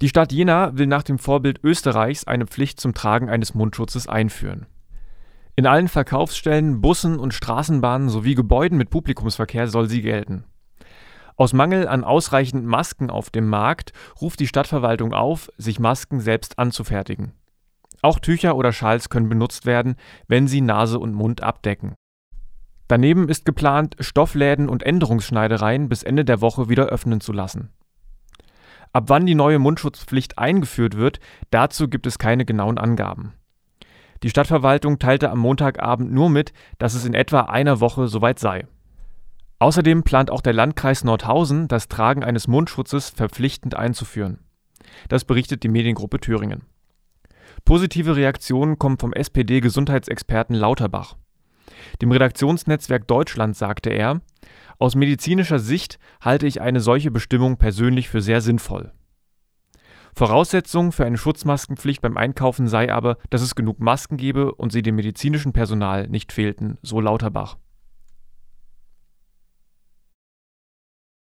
Die Stadt Jena will nach dem Vorbild Österreichs eine Pflicht zum Tragen eines Mundschutzes einführen. In allen Verkaufsstellen, Bussen und Straßenbahnen sowie Gebäuden mit Publikumsverkehr soll sie gelten. Aus Mangel an ausreichend Masken auf dem Markt ruft die Stadtverwaltung auf, sich Masken selbst anzufertigen. Auch Tücher oder Schals können benutzt werden, wenn sie Nase und Mund abdecken. Daneben ist geplant, Stoffläden und Änderungsschneidereien bis Ende der Woche wieder öffnen zu lassen. Ab wann die neue Mundschutzpflicht eingeführt wird, dazu gibt es keine genauen Angaben. Die Stadtverwaltung teilte am Montagabend nur mit, dass es in etwa einer Woche soweit sei. Außerdem plant auch der Landkreis Nordhausen, das Tragen eines Mundschutzes verpflichtend einzuführen. Das berichtet die Mediengruppe Thüringen. Positive Reaktionen kommen vom SPD-Gesundheitsexperten Lauterbach. Dem Redaktionsnetzwerk Deutschland sagte er, aus medizinischer Sicht halte ich eine solche Bestimmung persönlich für sehr sinnvoll. Voraussetzung für eine Schutzmaskenpflicht beim Einkaufen sei aber, dass es genug Masken gebe und sie dem medizinischen Personal nicht fehlten, so Lauterbach